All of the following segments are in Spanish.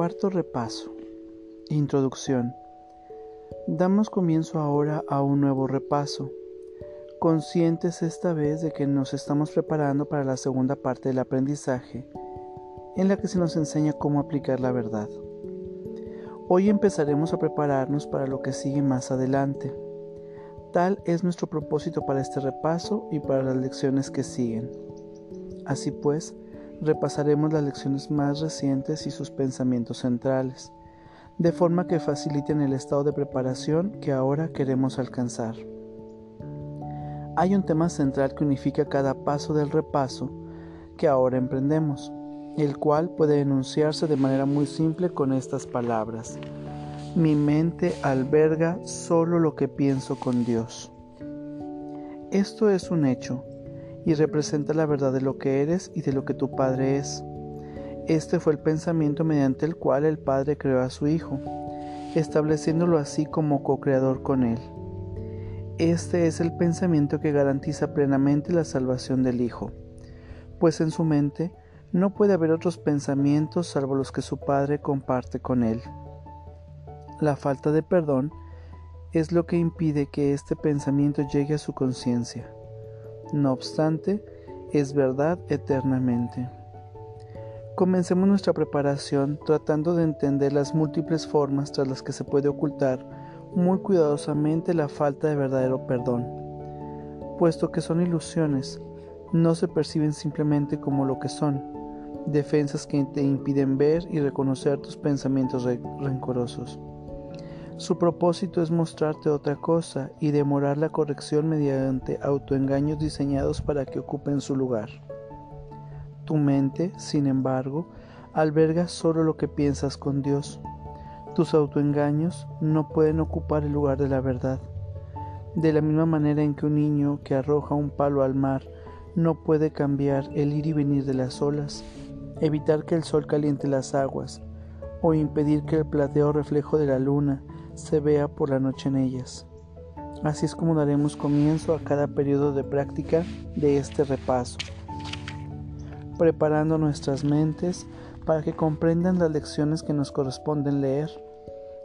Cuarto repaso. Introducción. Damos comienzo ahora a un nuevo repaso, conscientes esta vez de que nos estamos preparando para la segunda parte del aprendizaje, en la que se nos enseña cómo aplicar la verdad. Hoy empezaremos a prepararnos para lo que sigue más adelante. Tal es nuestro propósito para este repaso y para las lecciones que siguen. Así pues, repasaremos las lecciones más recientes y sus pensamientos centrales, de forma que faciliten el estado de preparación que ahora queremos alcanzar. Hay un tema central que unifica cada paso del repaso que ahora emprendemos, el cual puede enunciarse de manera muy simple con estas palabras. Mi mente alberga solo lo que pienso con Dios. Esto es un hecho, y representa la verdad de lo que eres y de lo que tu Padre es. Este fue el pensamiento mediante el cual el Padre creó a su Hijo, estableciéndolo así como co-creador con Él. Este es el pensamiento que garantiza plenamente la salvación del Hijo, pues en su mente no puede haber otros pensamientos salvo los que su Padre comparte con Él. La falta de perdón es lo que impide que este pensamiento llegue a su conciencia no obstante, es verdad eternamente. Comencemos nuestra preparación tratando de entender las múltiples formas tras las que se puede ocultar muy cuidadosamente la falta de verdadero perdón, puesto que son ilusiones, no se perciben simplemente como lo que son, defensas que te impiden ver y reconocer tus pensamientos rencorosos. Su propósito es mostrarte otra cosa y demorar la corrección mediante autoengaños diseñados para que ocupen su lugar. Tu mente, sin embargo, alberga solo lo que piensas con Dios. Tus autoengaños no pueden ocupar el lugar de la verdad. De la misma manera en que un niño que arroja un palo al mar no puede cambiar el ir y venir de las olas, evitar que el sol caliente las aguas, o impedir que el plateo reflejo de la luna se vea por la noche en ellas. Así es como daremos comienzo a cada periodo de práctica de este repaso, preparando nuestras mentes para que comprendan las lecciones que nos corresponden leer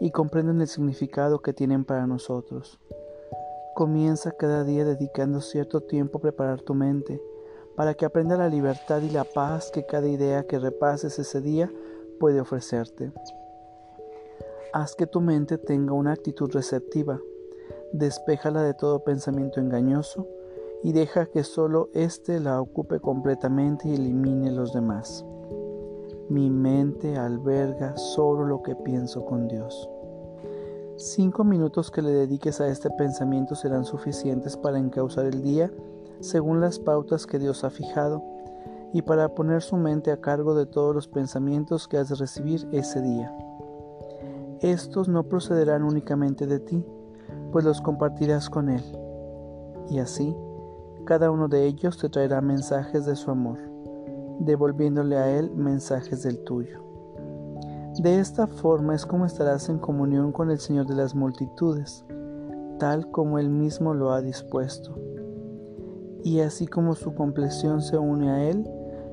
y comprendan el significado que tienen para nosotros. Comienza cada día dedicando cierto tiempo a preparar tu mente, para que aprenda la libertad y la paz que cada idea que repases ese día puede ofrecerte. Haz que tu mente tenga una actitud receptiva, despéjala de todo pensamiento engañoso y deja que solo éste la ocupe completamente y elimine los demás. Mi mente alberga solo lo que pienso con Dios. Cinco minutos que le dediques a este pensamiento serán suficientes para encauzar el día según las pautas que Dios ha fijado y para poner su mente a cargo de todos los pensamientos que has de recibir ese día. Estos no procederán únicamente de ti, pues los compartirás con Él. Y así, cada uno de ellos te traerá mensajes de su amor, devolviéndole a Él mensajes del tuyo. De esta forma es como estarás en comunión con el Señor de las multitudes, tal como Él mismo lo ha dispuesto. Y así como su compleción se une a Él,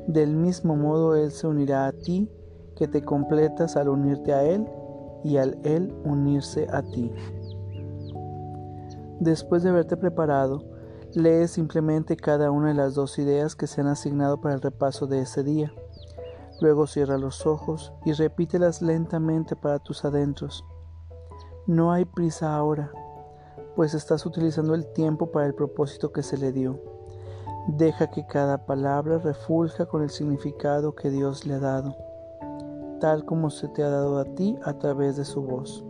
del mismo modo Él se unirá a ti, que te completas al unirte a Él y al Él unirse a ti. Después de haberte preparado, lee simplemente cada una de las dos ideas que se han asignado para el repaso de ese día. Luego cierra los ojos y repítelas lentamente para tus adentros. No hay prisa ahora, pues estás utilizando el tiempo para el propósito que se le dio. Deja que cada palabra refulja con el significado que Dios le ha dado tal como se te ha dado a ti a través de su voz.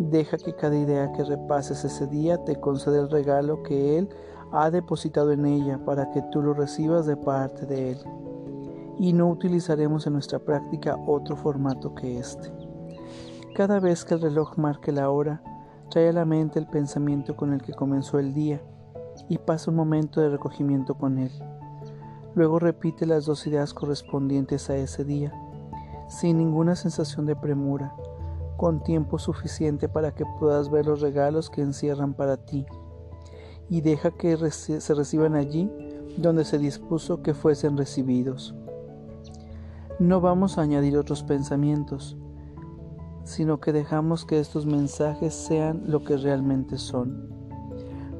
Deja que cada idea que repases ese día te conceda el regalo que Él ha depositado en ella para que tú lo recibas de parte de Él. Y no utilizaremos en nuestra práctica otro formato que este. Cada vez que el reloj marque la hora, trae a la mente el pensamiento con el que comenzó el día y pasa un momento de recogimiento con él. Luego repite las dos ideas correspondientes a ese día sin ninguna sensación de premura, con tiempo suficiente para que puedas ver los regalos que encierran para ti, y deja que se reciban allí donde se dispuso que fuesen recibidos. No vamos a añadir otros pensamientos, sino que dejamos que estos mensajes sean lo que realmente son.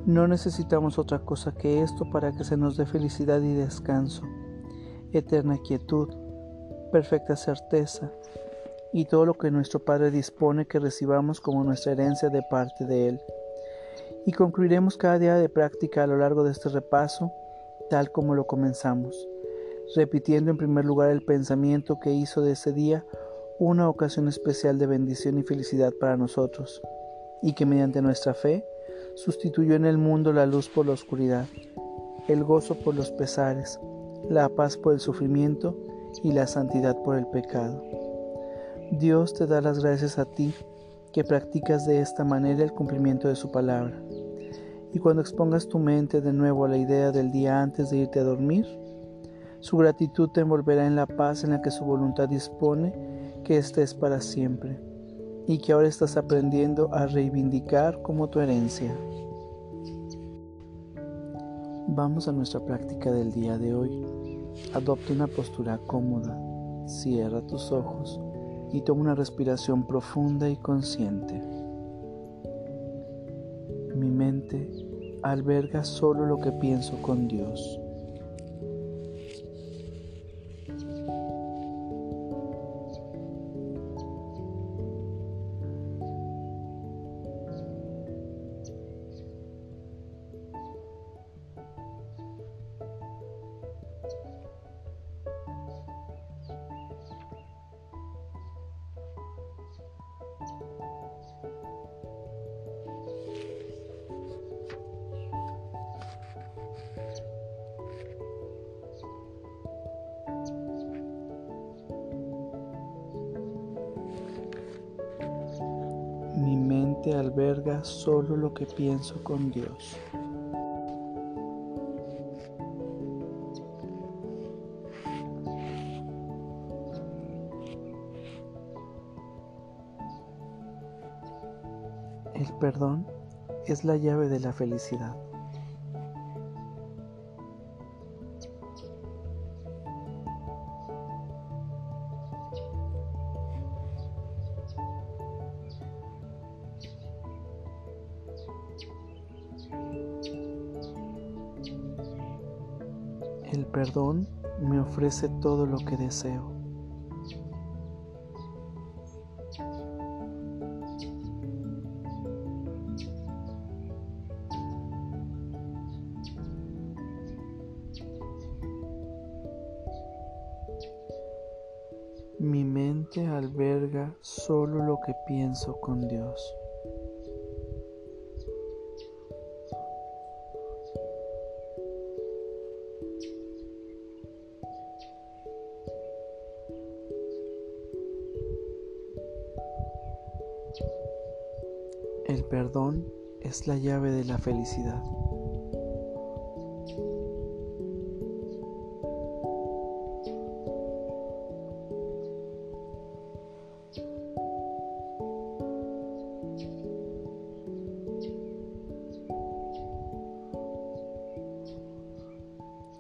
No necesitamos otra cosa que esto para que se nos dé felicidad y descanso, eterna quietud, perfecta certeza y todo lo que nuestro Padre dispone que recibamos como nuestra herencia de parte de Él. Y concluiremos cada día de práctica a lo largo de este repaso, tal como lo comenzamos, repitiendo en primer lugar el pensamiento que hizo de ese día una ocasión especial de bendición y felicidad para nosotros, y que mediante nuestra fe sustituyó en el mundo la luz por la oscuridad, el gozo por los pesares, la paz por el sufrimiento y la santidad por el pecado. Dios te da las gracias a ti que practicas de esta manera el cumplimiento de su palabra. Y cuando expongas tu mente de nuevo a la idea del día antes de irte a dormir, su gratitud te envolverá en la paz en la que su voluntad dispone que estés para siempre y que ahora estás aprendiendo a reivindicar como tu herencia. Vamos a nuestra práctica del día de hoy. Adopta una postura cómoda, cierra tus ojos y toma una respiración profunda y consciente. Mi mente alberga solo lo que pienso con Dios. Alberga solo lo que pienso con Dios. El perdón es la llave de la felicidad. Perdón me ofrece todo lo que deseo. Mi mente alberga solo lo que pienso con Dios. Perdón es la llave de la felicidad.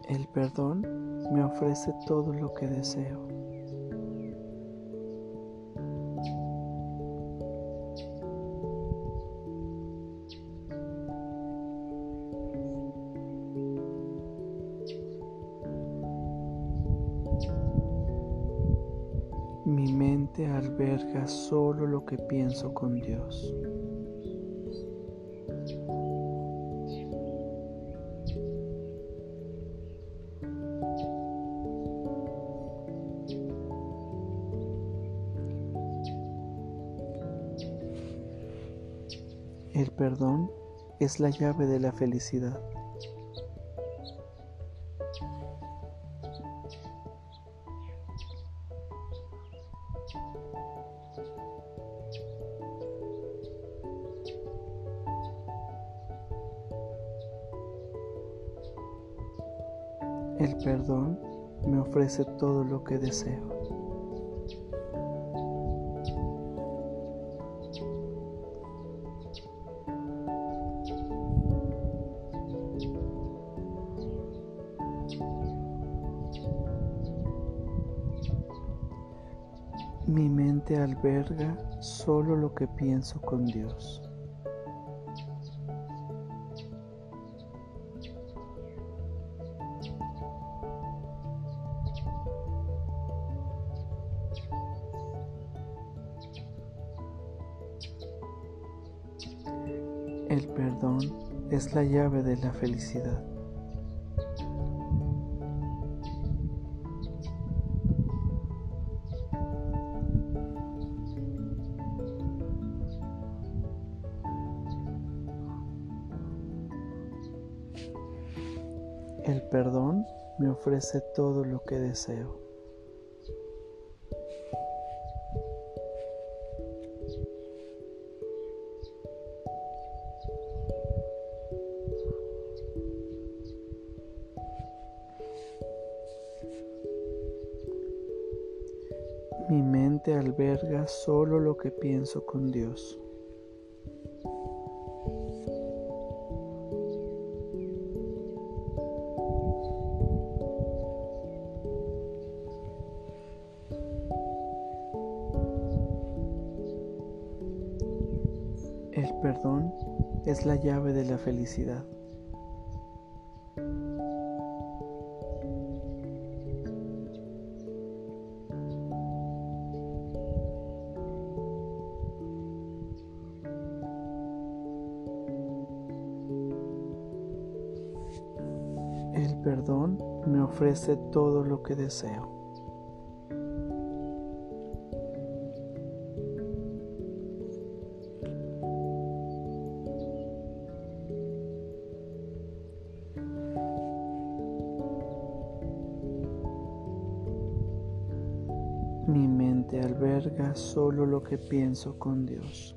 El perdón me ofrece todo lo que deseo. Mente alberga solo lo que pienso con Dios. El perdón es la llave de la felicidad. El perdón me ofrece todo lo que deseo. Mi mente alberga solo lo que pienso con Dios. Es la llave de la felicidad. El perdón me ofrece todo lo que deseo. Mente alberga solo lo que pienso con Dios. El perdón es la llave de la felicidad. El perdón me ofrece todo lo que deseo. Mi mente alberga solo lo que pienso con Dios.